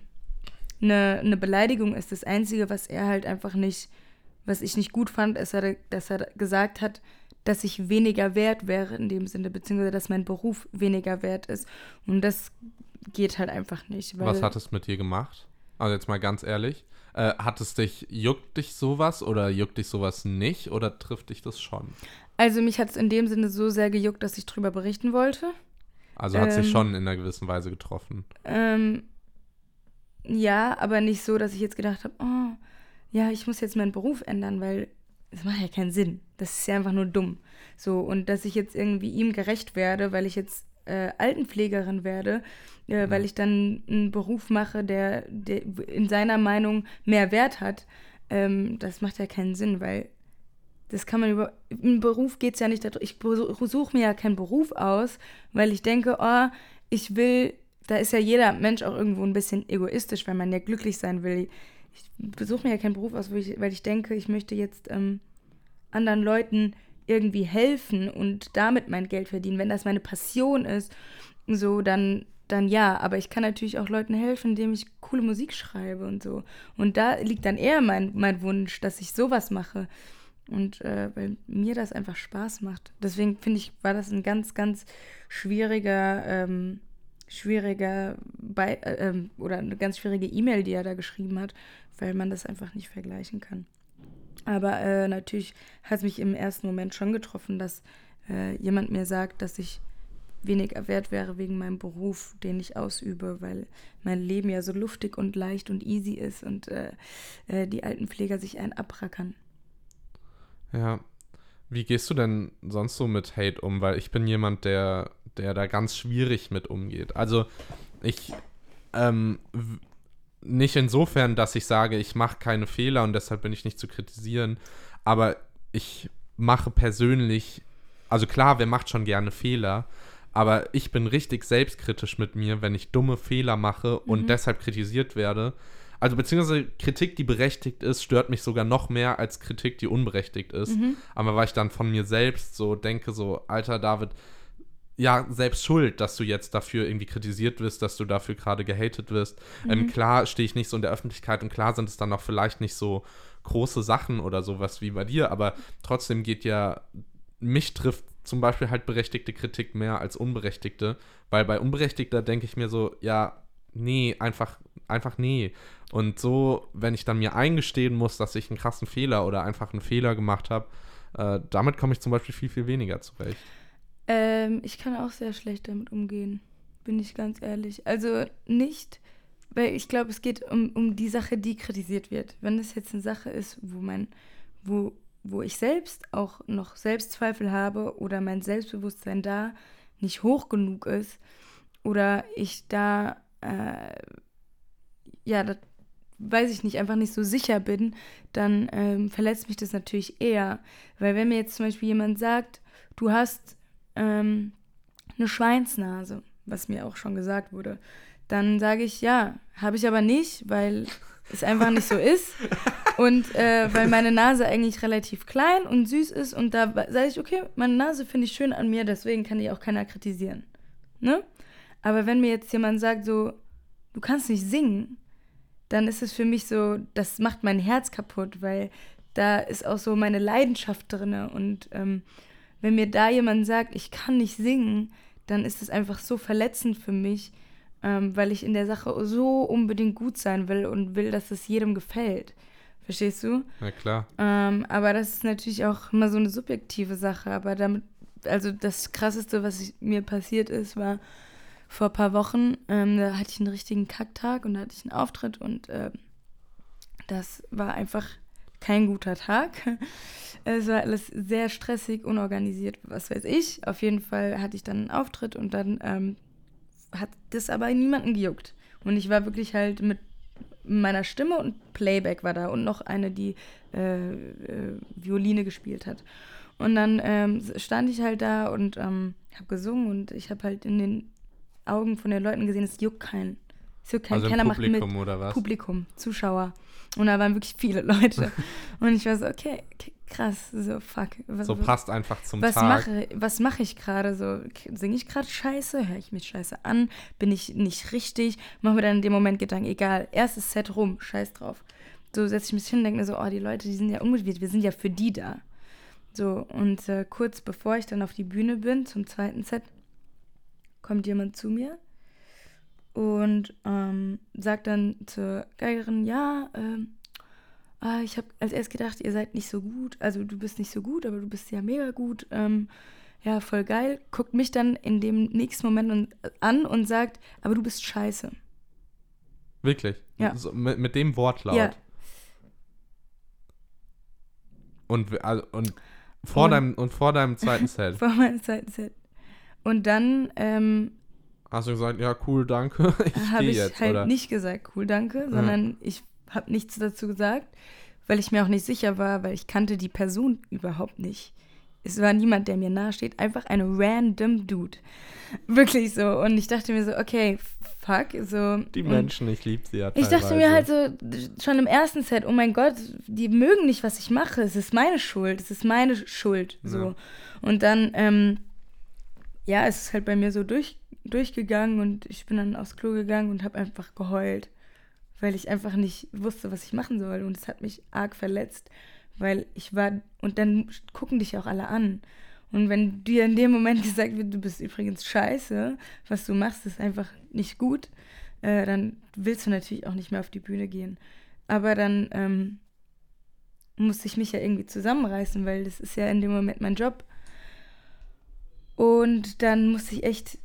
eine, eine Beleidigung ist. Das Einzige, was er halt einfach nicht, was ich nicht gut fand, ist, dass er gesagt hat, dass ich weniger wert wäre in dem Sinne, beziehungsweise dass mein Beruf weniger wert ist. Und das geht halt einfach nicht. was hat es mit dir gemacht? Also jetzt mal ganz ehrlich. Äh, hat es dich, juckt dich sowas oder juckt dich sowas nicht oder trifft dich das schon? Also mich hat es in dem Sinne so sehr gejuckt, dass ich drüber berichten wollte. Also hat ähm, sich schon in einer gewissen Weise getroffen. Ähm, ja, aber nicht so, dass ich jetzt gedacht habe, oh, ja, ich muss jetzt meinen Beruf ändern, weil das macht ja keinen Sinn. Das ist ja einfach nur dumm. So, und dass ich jetzt irgendwie ihm gerecht werde, weil ich jetzt äh, Altenpflegerin werde, äh, mhm. weil ich dann einen Beruf mache, der, der in seiner Meinung mehr Wert hat, ähm, das macht ja keinen Sinn, weil Das kann man über. Im Beruf geht es ja nicht darum. Ich suche mir ja keinen Beruf aus, weil ich denke, oh, ich will. Da ist ja jeder Mensch auch irgendwo ein bisschen egoistisch, weil man ja glücklich sein will. Ich besuche mir ja keinen Beruf aus, weil ich, weil ich denke, ich möchte jetzt ähm, anderen Leuten irgendwie helfen und damit mein Geld verdienen. Wenn das meine Passion ist, so, dann, dann ja. Aber ich kann natürlich auch Leuten helfen, indem ich coole Musik schreibe und so. Und da liegt dann eher mein, mein Wunsch, dass ich sowas mache. Und äh, weil mir das einfach Spaß macht. Deswegen finde ich, war das ein ganz, ganz schwieriger, ähm, schwieriger Be äh, ähm, oder eine ganz schwierige E-Mail, die er da geschrieben hat, weil man das einfach nicht vergleichen kann. Aber äh, natürlich hat es mich im ersten Moment schon getroffen, dass äh, jemand mir sagt, dass ich weniger wert wäre wegen meinem Beruf, den ich ausübe, weil mein Leben ja so luftig und leicht und easy ist und äh, äh die Altenpfleger sich einen abrackern. Ja. Wie gehst du denn sonst so mit Hate um? Weil ich bin jemand, der, der da ganz schwierig mit umgeht. Also ich, ähm, nicht insofern, dass ich sage, ich mache keine Fehler und deshalb bin ich nicht zu kritisieren, aber ich mache persönlich, also klar, wer macht schon gerne Fehler, aber ich bin richtig selbstkritisch mit mir, wenn ich dumme Fehler mache und mhm. deshalb kritisiert werde. Also beziehungsweise Kritik, die berechtigt ist, stört mich sogar noch mehr als Kritik, die unberechtigt ist. Mhm. Aber weil ich dann von mir selbst so denke, so, alter David, ja, selbst schuld, dass du jetzt dafür irgendwie kritisiert wirst, dass du dafür gerade gehatet wirst. Ähm, mhm. Ähm, klar stehe ich nicht so in der Öffentlichkeit und klar sind es dann auch vielleicht nicht so große Sachen oder sowas wie bei dir, aber trotzdem geht ja, mich trifft zum Beispiel halt berechtigte Kritik mehr als unberechtigte, weil bei unberechtigter denke ich mir so, ja, nee, einfach, einfach nee. Und so, wenn ich dann mir eingestehen muss, dass ich einen krassen Fehler oder einfach einen Fehler gemacht habe, äh, damit komme ich zum Beispiel viel, viel weniger zurecht. Ähm, ich kann auch sehr schlecht damit umgehen, bin ich ganz ehrlich. Also nicht, weil ich glaube, es geht um, um die Sache, die kritisiert wird. Wenn es jetzt eine Sache ist, wo man, wo, wo ich selbst auch noch Selbstzweifel habe oder mein Selbstbewusstsein da nicht hoch genug ist oder ich da äh, ja, das weiß ich nicht, einfach nicht so sicher bin, dann ähm, verletzt mich das natürlich eher. Weil wenn mir jetzt zum Beispiel jemand sagt, du hast ähm, eine Schweinsnase, was mir auch schon gesagt wurde, dann sage ich, ja, habe ich aber nicht, weil (laughs) es einfach nicht so ist. Und äh, weil meine Nase eigentlich relativ klein und süß ist und da sage ich, okay, meine Nase finde ich schön an mir, deswegen kann die auch keiner kritisieren. Ne? Aber wenn mir jetzt jemand sagt, so, du kannst nicht singen, dann ist es für mich so, das macht mein Herz kaputt, weil da ist auch so meine Leidenschaft drin. Und ähm, wenn mir da jemand sagt, ich kann nicht singen, dann ist es einfach so verletzend für mich, ähm, weil ich in der Sache so unbedingt gut sein will und will, dass es jedem gefällt. Verstehst du? Na klar. Ähm, aber das ist natürlich auch immer so eine subjektive Sache. Aber damit, also das Krasseste, was ich, mir passiert ist, war, vor ein paar Wochen, ähm, da hatte ich einen richtigen Kacktag und da hatte ich einen Auftritt und äh, das war einfach kein guter Tag. (laughs) Es war alles sehr stressig, unorganisiert, was weiß ich. Auf jeden Fall hatte ich dann einen Auftritt und dann ähm, hat das aber niemanden gejuckt. Und ich war wirklich halt mit meiner Stimme und Playback war da und noch eine, die äh, äh, Violine gespielt hat. Und dann ähm, stand ich halt da und ähm, habe gesungen und ich habe halt in den Augen von den Leuten gesehen, es juckt keinen. Es juckt keinen. Also Keiner Publikum macht mit. oder was? Publikum, Zuschauer. Und da waren wirklich viele Leute. (laughs) und ich war so, okay, krass, so fuck. Was, so passt einfach zum was Tag. Mache, was mache ich gerade so? Singe ich gerade scheiße? Höre ich mich scheiße an? Bin ich nicht richtig? Mach mir dann in dem Moment Gedanken, egal, erstes Set rum, scheiß drauf. So setze ich mich hin und denke mir so, oh, die Leute, die sind ja unmotiviert, wir sind ja für die da. So, und äh, kurz bevor ich dann auf die Bühne bin, zum zweiten Set, kommt jemand zu mir und ähm, sagt dann zur Geigerin, ja, ähm, ah, ich habe als erst gedacht, ihr seid nicht so gut, also du bist nicht so gut, aber du bist ja mega gut, ähm, ja, voll geil, guckt mich dann in dem nächsten Moment und, an und sagt, aber du bist scheiße. Wirklich? Ja. So, mit, mit, dem Wortlaut? Ja. Und, also, und, vor und, deinem, und vor deinem zweiten Set? (laughs) vor meinem zweiten Set. Und dann ähm, hast du gesagt, ja, cool, danke. (laughs) Ich habe ich jetzt, halt oder? nicht gesagt, cool, danke, sondern ja. ich habe nichts dazu gesagt, weil ich mir auch nicht sicher war, weil ich kannte die Person überhaupt nicht. Es war niemand, der mir nahesteht, einfach ein random Dude. (laughs) Wirklich so. Und ich dachte mir so, okay, fuck. So. Die Menschen, ich liebe sie ja Ich dachte mir halt so, schon im ersten Set, oh mein Gott, die mögen nicht, was ich mache. Es ist meine Schuld. Es ist meine Schuld. So. Ja. Und dann, ähm, ja, es ist halt bei mir so durch, durchgegangen und ich bin dann aufs Klo gegangen und habe einfach geheult, weil ich einfach nicht wusste, was ich machen soll. Und es hat mich arg verletzt, weil ich war, und dann gucken dich auch alle an. Und wenn dir in dem Moment (laughs) gesagt wird, du bist übrigens scheiße, was du machst, ist einfach nicht gut, äh, dann willst du natürlich auch nicht mehr auf die Bühne gehen. Aber dann ähm, musste ich mich ja irgendwie zusammenreißen, weil das ist ja in dem Moment mein Job. Und dann musste ich echt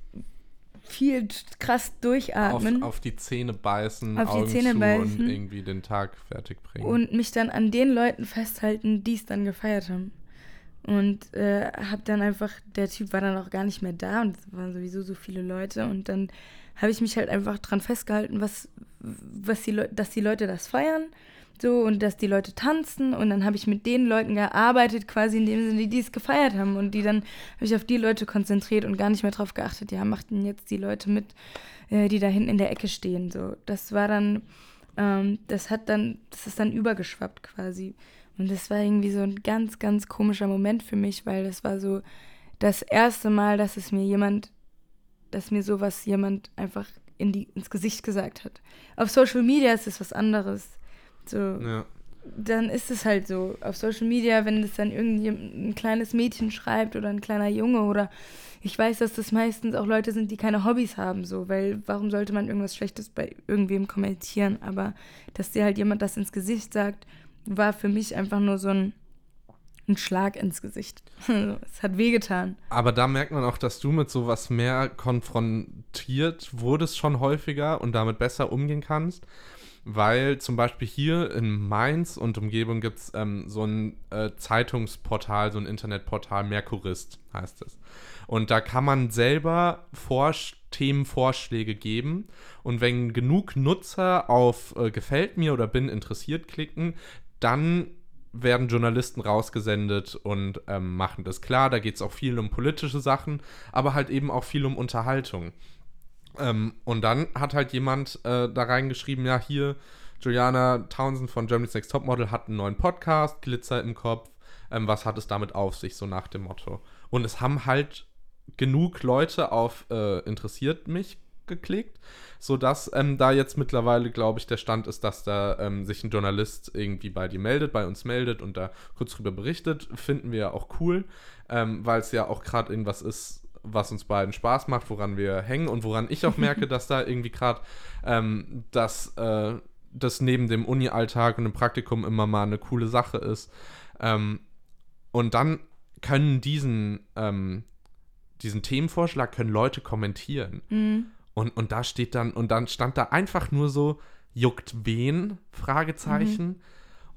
viel krass durchatmen. Auf, auf die Zähne beißen, auf Augen die Zähne beißen. und irgendwie den Tag fertig bringen. Und mich dann an den Leuten festhalten, die es dann gefeiert haben. Und äh, hab dann einfach, der Typ war dann auch gar nicht mehr da und es waren sowieso so viele Leute. Und dann habe ich mich halt einfach dran festgehalten, was, was die dass die Leute das feiern. So, und dass die Leute tanzen. Und dann habe ich mit den Leuten gearbeitet, quasi in dem Sinne, die es gefeiert haben. Und die dann habe ich auf die Leute konzentriert und gar nicht mehr drauf geachtet, ja, machten jetzt die Leute mit, äh, die da hinten in der Ecke stehen. So, das war dann, ähm, das hat dann, das ist dann übergeschwappt quasi. Und das war irgendwie so ein ganz, ganz komischer Moment für mich, weil das war so das erste Mal, dass es mir jemand, dass mir sowas jemand einfach in die, ins Gesicht gesagt hat. Auf Social Media ist es was anderes. So, ja. Dann ist es halt so. Auf Social Media, wenn es dann irgendwie ein kleines Mädchen schreibt oder ein kleiner Junge oder ich weiß, dass das meistens auch Leute sind, die keine Hobbys haben, so, weil warum sollte man irgendwas Schlechtes bei irgendwem kommentieren? Aber dass dir halt jemand das ins Gesicht sagt, war für mich einfach nur so ein, ein Schlag ins Gesicht. (laughs) es hat wehgetan. Aber da merkt man auch, dass du mit sowas mehr konfrontiert wurdest schon häufiger und damit besser umgehen kannst. Weil zum Beispiel hier in Mainz und Umgebung gibt es ähm, so ein äh, Zeitungsportal, so ein Internetportal, Merkurist heißt es. Und da kann man selber Vorsch Themenvorschläge geben. Und wenn genug Nutzer auf äh, Gefällt mir oder bin interessiert klicken, dann werden Journalisten rausgesendet und ähm, machen das klar. Da geht es auch viel um politische Sachen, aber halt eben auch viel um Unterhaltung. Ähm, und dann hat halt jemand äh, da reingeschrieben, ja, hier, Juliana Townsend von Germany's Next Topmodel hat einen neuen Podcast, Glitzer im Kopf. Ähm, was hat es damit auf sich, so nach dem Motto? Und es haben halt genug Leute auf äh, interessiert mich geklickt, sodass ähm, da jetzt mittlerweile, glaube ich, der Stand ist, dass da ähm, sich ein Journalist irgendwie bei dir meldet, bei uns meldet und da kurz drüber berichtet. Finden wir ja auch cool, ähm, weil es ja auch gerade irgendwas ist, was uns beiden Spaß macht, woran wir hängen und woran ich auch merke, (laughs) dass da irgendwie gerade ähm, das, äh, das neben dem Uni-Alltag und dem Praktikum immer mal eine coole Sache ist. Ähm, und dann können diesen, ähm, diesen Themenvorschlag können Leute kommentieren. Mhm. Und, und da steht dann, und dann stand da einfach nur so, juckt wen? Fragezeichen. Mhm.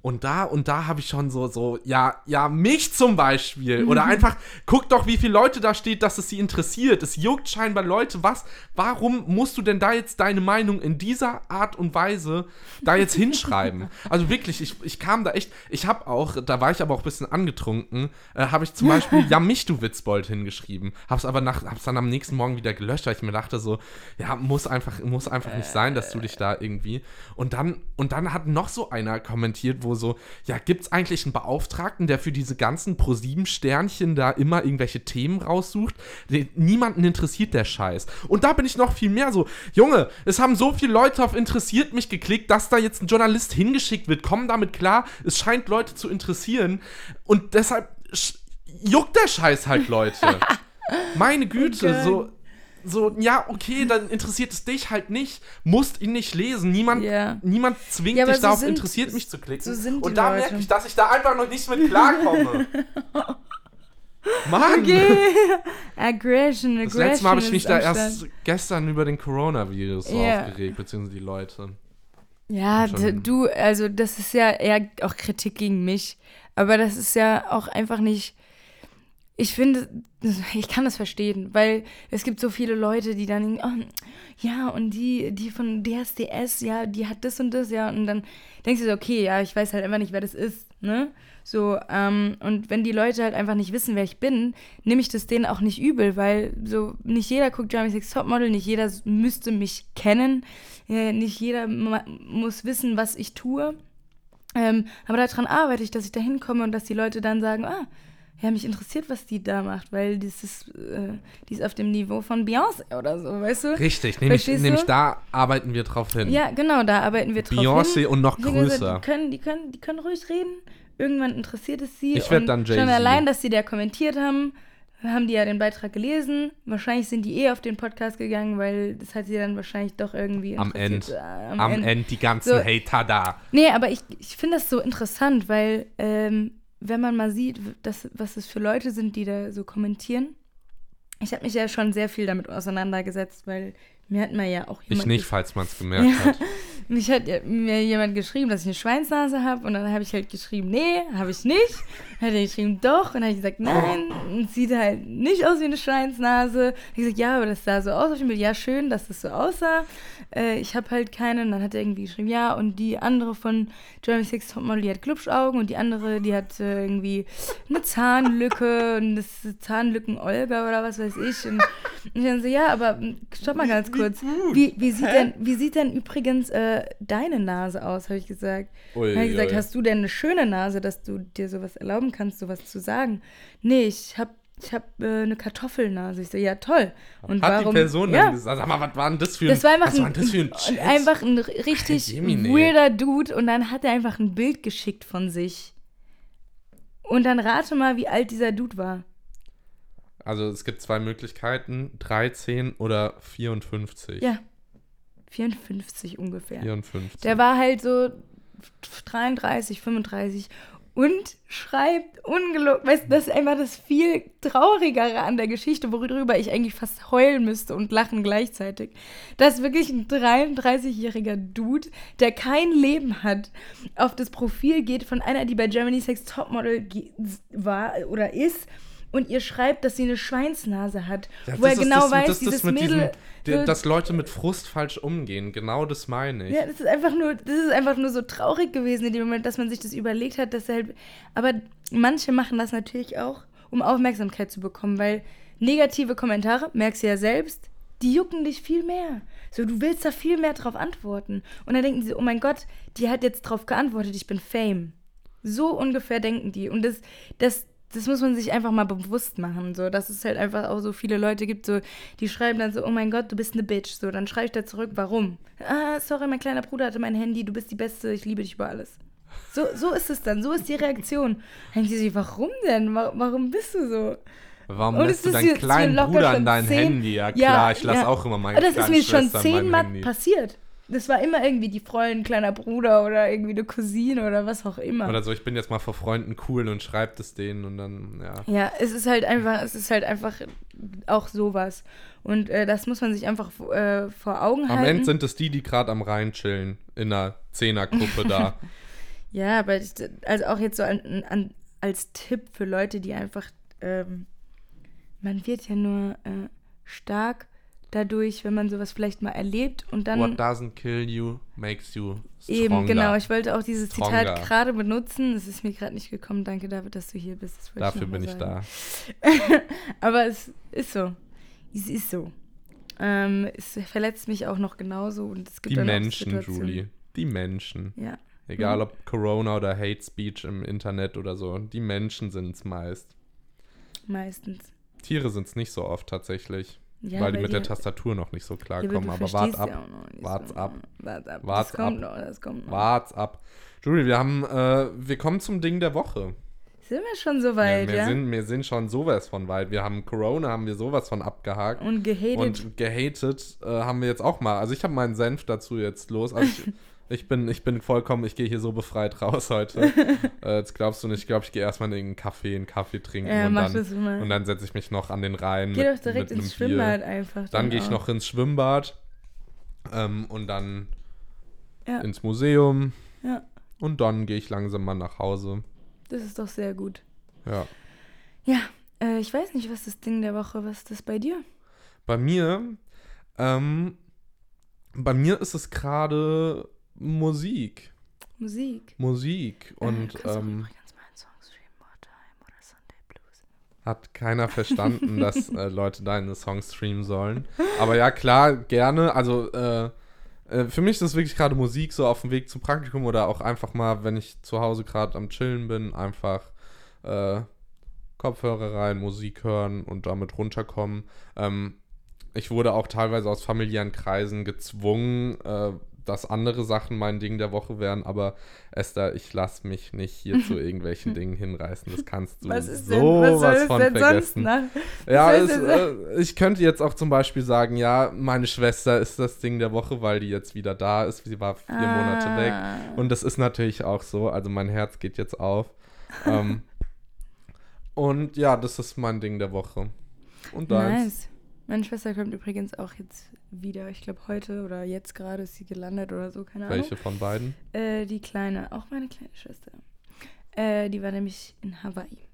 Und da und da habe ich schon so, so, ja, ja, mich zum Beispiel. Oder mhm. einfach, guck doch, wie viele Leute da steht, dass es sie interessiert. Es juckt scheinbar Leute. Was? Warum musst du denn da jetzt deine Meinung in dieser Art und Weise da jetzt hinschreiben? (laughs) also wirklich, ich, ich kam da echt, ich habe auch, da war ich aber auch ein bisschen angetrunken, äh, habe ich zum Beispiel (laughs) Ja, mich, du Witzbold hingeschrieben. Hab's aber nach, hab's dann am nächsten Morgen wieder gelöscht, weil ich mir dachte so, ja, muss einfach, muss einfach nicht sein, dass du dich da irgendwie. Und dann, und dann hat noch so einer kommentiert, wo wo so, ja, gibt es eigentlich einen Beauftragten, der für diese ganzen Pro-7-Sternchen da immer irgendwelche Themen raussucht? Niemanden interessiert der Scheiß. Und da bin ich noch viel mehr so, Junge, es haben so viele Leute auf interessiert mich geklickt, dass da jetzt ein Journalist hingeschickt wird. Kommen damit klar, es scheint Leute zu interessieren. Und deshalb juckt der Scheiß halt Leute. (laughs) Meine Güte, okay. so so, ja, okay, dann interessiert es dich halt nicht, musst ihn nicht lesen. Niemand, yeah. niemand zwingt ja, dich so darauf, sind, interessiert mich zu klicken. So Und da Leute. merke ich, dass ich da einfach noch nicht mit klarkomme. (laughs) Mann! Okay. Aggression, Aggression. Das letzte Mal habe ich mich da erst gestern über den Coronavirus yeah. aufgeregt, beziehungsweise die Leute. Ja, du, also das ist ja eher auch Kritik gegen mich. Aber das ist ja auch einfach nicht ich finde, ich kann das verstehen, weil es gibt so viele Leute, die dann denken, oh, ja, und die, die von DSDS, ja, die hat das und das, ja, und dann denkst du so, okay, ja, ich weiß halt einfach nicht, wer das ist, ne? So, ähm, und wenn die Leute halt einfach nicht wissen, wer ich bin, nehme ich das denen auch nicht übel, weil so nicht jeder guckt Jeremy Six Topmodel, nicht jeder müsste mich kennen, äh, nicht jeder muss wissen, was ich tue. Ähm, aber daran arbeite ich, dass ich da hinkomme und dass die Leute dann sagen, ah, ja, mich interessiert, was die da macht, weil das ist, äh, die ist auf dem Niveau von Beyoncé oder so, weißt du? Richtig, nämlich, nämlich da arbeiten wir drauf hin. Ja, genau, da arbeiten wir drauf Beyoncé hin. Beyoncé und noch größer. Gesagt, die, können, die, können, die können ruhig reden, irgendwann interessiert es sie. Ich werde dann Jay-Z. Schon allein, dass sie da kommentiert haben, haben die ja den Beitrag gelesen. Wahrscheinlich sind die eh auf den Podcast gegangen, weil das hat sie dann wahrscheinlich doch irgendwie Am Ende. Äh, am, am Ende End die ganzen so. Hater da. Nee, aber ich, ich finde das so interessant, weil ähm, wenn man mal sieht, dass, was es für Leute sind, die da so kommentieren. Ich habe mich ja schon sehr viel damit auseinandergesetzt, weil mir hat man ja auch jemand. Ich nicht, falls man es gemerkt ja, (laughs) hat. Mich hat mir jemand geschrieben, dass ich eine Schweinsnase habe. Und dann habe ich halt geschrieben, nee, habe ich nicht. Dann hat er geschrieben, doch. Und dann habe ich gesagt, nein, sieht halt nicht aus wie eine Schweinsnase. Ich gesagt, ja, aber das sah so aus auf dem Bild. Ja, schön, dass das so aussah. Äh, ich habe halt keine. Und dann hat er irgendwie geschrieben, ja, und die andere von Jeremy Six Topmodel, die hat Glubschaugen. Und die andere, die hat äh, irgendwie eine Zahnlücke. Und das ist Zahnlücken Olga oder was weiß ich. Und ich dann so, ja, aber stopp mal ganz kurz. Wie, wie, sieht, denn, wie sieht denn übrigens äh, deine Nase aus, habe ich gesagt. Ui, habe ich gesagt, ui. hast du denn eine schöne Nase, dass du dir sowas erlauben kannst, sowas zu sagen? Nee, ich habe ich habe äh, eine Kartoffelnase. Ich so, ja, toll. Und Hat warum, die Person ja. dann gesagt, sag mal, was war denn das für ein, das war einfach was ein, das für ein Chat? Einfach ein richtig weirder Dude. Und dann hat er einfach ein Bild geschickt von sich. Und dann rate mal, wie alt dieser Dude war. Also es gibt zwei Möglichkeiten, 13 oder 54. Ja. 54 ungefähr. 54. Der war halt so 33, 35 und schreibt ungelogen. Weißt du, das ist einfach das viel traurigere an der Geschichte, worüber ich eigentlich fast heulen müsste und lachen gleichzeitig. Das ist wirklich ein 33-jähriger Dude, der kein Leben hat, auf das Profil geht von einer, die bei Germany's Next Topmodel war oder ist und ihr schreibt, dass sie eine Schweinsnase hat. Ja, wo er genau das, weiß, das, dieses Mädel. Diesem, dass Leute mit Frust falsch umgehen, genau das meine ich. Ja, das ist einfach nur, das ist einfach nur so traurig gewesen in dem Moment, dass man sich das überlegt hat, dass er halt. Aber manche machen das natürlich auch, um Aufmerksamkeit zu bekommen, weil negative Kommentare, merkst du ja selbst, die jucken dich viel mehr. So, du willst da viel mehr drauf antworten. Und dann denken sie, oh mein Gott, die hat jetzt drauf geantwortet, ich bin Fame. So ungefähr denken die. Und das, das, das muss man sich einfach mal bewusst machen, so, dass es halt einfach auch so viele Leute gibt, so, die schreiben dann so, oh mein Gott, du bist eine Bitch, so, dann schreibe ich da zurück, warum? Ah, sorry, mein kleiner Bruder hatte mein Handy, du bist die Beste, ich liebe dich über alles. So, so ist es dann, so ist die Reaktion. Dann denken sie sich, warum denn? Warum bist du so? Warum und lässt du deinen kleinen Bruder an dein zehn, Handy? Ja klar, ja, ich lasse ja. auch immer meinen Das ist mir schon zehnmal passiert. Das war immer irgendwie die Freundin, kleiner Bruder oder irgendwie eine Cousine oder was auch immer. Oder so, ich bin jetzt mal vor Freunden cool und schreibt es denen und dann, ja. Ja, es ist halt einfach, es ist halt einfach auch sowas. Und äh, das muss man sich einfach äh, vor Augen am halten. Am Ende sind es die, die gerade am Rhein chillen, in einer Zehnergruppe da. (laughs) Ja, aber also auch jetzt so an, an, als Tipp für Leute, die einfach, ähm, man wird ja nur äh, stark dadurch, wenn man sowas vielleicht mal erlebt und dann. What doesn't kill you makes you stronger. Eben, genau. Ich wollte auch dieses stronger. Zitat gerade benutzen. Es ist mir gerade nicht gekommen. Danke, David, dass du hier bist. Dafür ich bin ich da. (laughs) Aber es ist so. Es ist so. Ähm, es verletzt mich auch noch genauso und es gibt Die Menschen, Julie. Die Menschen. Ja. Egal ob Corona oder Hate Speech im Internet oder so. Die Menschen sind es meist. Meistens. Tiere sind es nicht so oft tatsächlich. Ja, weil die mit der Tastatur noch nicht so klarkommen. Ja, aber, aber wart ab. Ja wart's ab. Wart ab. Wart's das ab. Kommt noch, das kommt noch. Wart's ab. Julie, wir haben, äh, wir kommen zum Ding der Woche. Sind wir schon so weit, ja? Wir, ja? Sind, wir sind schon sowas von weit. Wir haben Corona, haben wir sowas von abgehakt. Und gehatet. Und gehatet äh, haben wir jetzt auch mal. Also ich habe meinen Senf dazu jetzt los. Also ich, (laughs) Ich bin, ich bin vollkommen, ich gehe hier so befreit raus heute. (laughs) äh, jetzt glaubst du nicht, ich glaube, ich gehe erstmal in einen Kaffee, einen Kaffee trinken ja, und, dann, und dann setze ich mich noch an den Rhein. Geh mit, doch direkt ins Schwimmbad Bier. einfach. Dann, dann gehe ich noch ins Schwimmbad ähm, und dann ja. ins Museum. Ja. Und dann gehe ich langsam mal nach Hause. Das ist doch sehr gut. Ja. Ja, Äh, ich weiß nicht, was das Ding der Woche, was ist das bei dir? Bei mir, ähm, bei mir ist es gerade Musik. Musik. Musik. Und äh, kannst du ähm, hat keiner verstanden, (laughs) dass äh, Leute deine Songs streamen sollen. Aber ja, klar, gerne. Also, äh, äh, für mich ist das wirklich gerade Musik, so auf dem Weg zum Praktikum oder auch einfach mal, wenn ich zu Hause gerade am Chillen bin, einfach äh, Kopfhörer rein, Musik hören und damit runterkommen. Ähm, ich wurde auch teilweise aus familiären Kreisen gezwungen, äh, dass andere Sachen mein Ding der Woche wären, aber Esther, ich lass mich nicht hier zu (laughs) irgendwelchen Dingen hinreißen. Das kannst du Was ist denn, was sowas von denn sonst vergessen. Ja, es, äh, ich könnte jetzt auch zum Beispiel sagen, ja, meine Schwester ist das Ding der Woche, weil die jetzt wieder da ist. Sie war vier Monate weg. Ah. Und das ist natürlich auch so. Also mein Herz geht jetzt auf. ähm, (laughs) und ja, das ist mein Ding der Woche. Und deins. Nice. Meine Schwester kommt übrigens auch jetzt wieder. Ich glaube, heute oder jetzt gerade ist sie gelandet oder so, keine Welche von beiden? Ahnung. Äh, die Kleine, auch meine kleine Schwester. Äh, die war nämlich in Hawaii.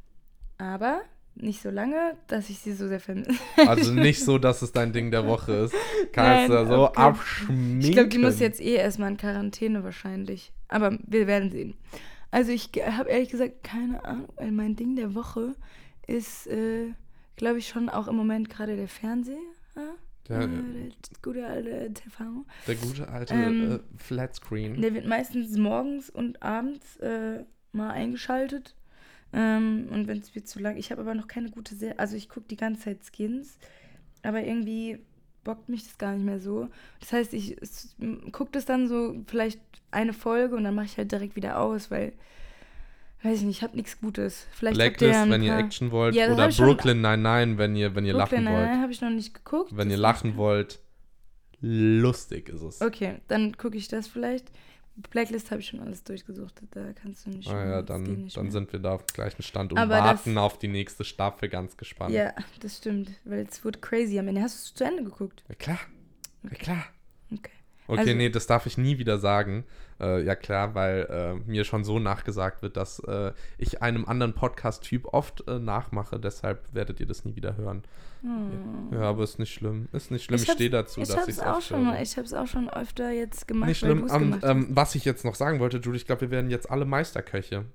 Aber nicht so lange, dass ich sie so sehr vermisse. (laughs) Also nicht so, dass es dein Ding der Woche ist. Nein, Kannst du so okay. abschminken. Ich glaube, die muss jetzt eh erstmal in Quarantäne wahrscheinlich. Aber wir werden sehen. Also ich habe ehrlich gesagt keine Ahnung, weil mein Ding der Woche ist, äh, glaube ich, schon auch im Moment gerade der Fernseher. Der, äh, der gute alte TV. der gute alte Ähm, äh, Flatscreen. Der wird meistens morgens und abends äh, mal eingeschaltet. Ähm, und wenn es mir zu lang. Ich habe aber noch keine gute Serie. Also ich gucke die ganze Zeit Skins, aber irgendwie bockt mich das gar nicht mehr so. Das heißt, ich gucke das dann so vielleicht eine Folge und dann mache ich halt direkt wieder aus, weil, weiß ich nicht, ich habe nichts Gutes. Vielleicht habt ihr Blacklist, ja ein wenn ihr Action wollt. Ja, oder hab Brooklyn 99, wenn ihr, wenn ihr Brooklyn lachen wollt. Nine-Nine habe ich noch nicht geguckt. Wenn ihr lachen wollt, lustig ist es. Okay, dann gucke ich das vielleicht. Blacklist habe ich schon alles durchgesucht. Da kannst du nicht. Ah ja, dann, dann mehr. sind wir da auf dem gleichen Stand und Aber warten das- auf die nächste Staffel ganz gespannt. Ja, das stimmt, weil es wurde crazy am Ende. Hast du es zu Ende geguckt? Ja, klar. Ja, klar. Okay. Okay, Also- nee, das darf ich nie wieder sagen. Äh, ja, klar, weil äh, mir schon so nachgesagt wird, dass äh, ich einem anderen Podcast-Typ oft äh, nachmache. Deshalb werdet ihr das nie wieder hören. Ja, aber ist nicht schlimm. Ist nicht schlimm. Ich, hab's- stehe dazu, Hm. ich dass ich es auch schon, höre. Ich habe es auch schon öfter jetzt gemacht, Nicht schlimm. du's Ähm, ähm, was ich jetzt noch sagen wollte, Julie, ich glaube, wir werden jetzt alle Meisterköche.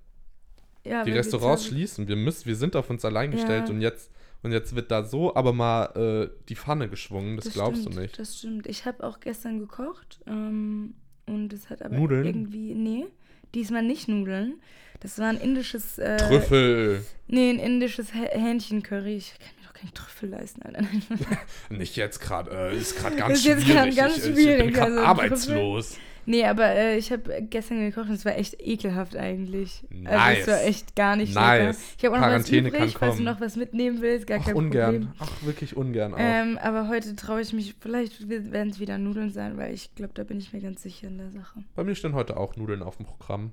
Ja, die Restaurants schließen. Wir müssen, wir sind auf uns allein gestellt Ja. und jetzt und jetzt wird da so aber mal äh, die Pfanne geschwungen. Das, glaubst stimmt, du nicht. Das stimmt. Ich habe auch gestern gekocht ähm, und es hat aber Nudeln? irgendwie, nee, diesmal nicht Nudeln. Das war ein indisches, äh, Trüffel. nee, ein indisches Hä- Hähnchencurry. Ich kann mir doch keinen Trüffel leisten, Alter. (laughs) Nicht jetzt gerade. Äh, ist gerade (laughs) ganz Ist jetzt schwierig. grad ganz ich, ich schwierig, bin gerade also arbeitslos. Nee, aber äh, ich habe gestern gekocht und es war echt ekelhaft eigentlich. Also Nice. es war echt gar nicht Nice. lecker. Ich habe auch noch Quarantäne was übrig, falls du noch was mitnehmen willst, gar Ach, kein ungern. Problem. Ach, wirklich ungern auch. Ähm, aber heute traue ich mich, vielleicht werden es wieder Nudeln sein, weil ich glaube, da bin ich mir ganz sicher in der Sache. Bei mir stehen heute auch Nudeln auf dem Programm.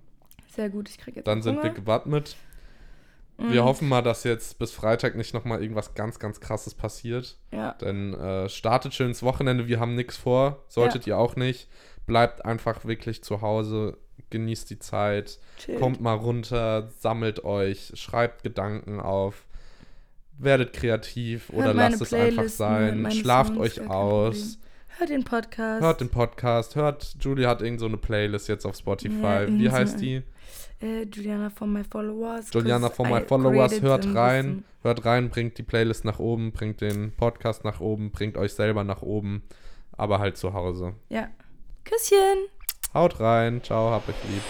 Sehr gut, ich kriege jetzt Dann sind Hunger. wir gewappnet. Wir Und- hoffen mal, dass jetzt bis Freitag nicht nochmal irgendwas ganz, ganz krasses passiert. Ja, Denn äh, startet schön ins Wochenende, wir haben nichts vor, solltet ihr auch nicht. Bleibt einfach wirklich zu Hause, genießt die Zeit, chill. kommt mal runter, sammelt euch, schreibt Gedanken auf, werdet kreativ oder meine lasst es einfach hört sein, schlaft Songs, euch aus, Hört den Podcast. hört den Podcast, hört, Julie hat irgend so eine Playlist jetzt auf Spotify. Ja, Wie heißt die? äh, Juliana for my followers. Juliana von My I Followers, hört rein, listen. hört rein, bringt die Playlist nach oben, bringt den Podcast nach oben, bringt euch selber nach oben, aber halt zu Hause. Ja. Küsschen. Haut rein, ciao, hab euch lieb.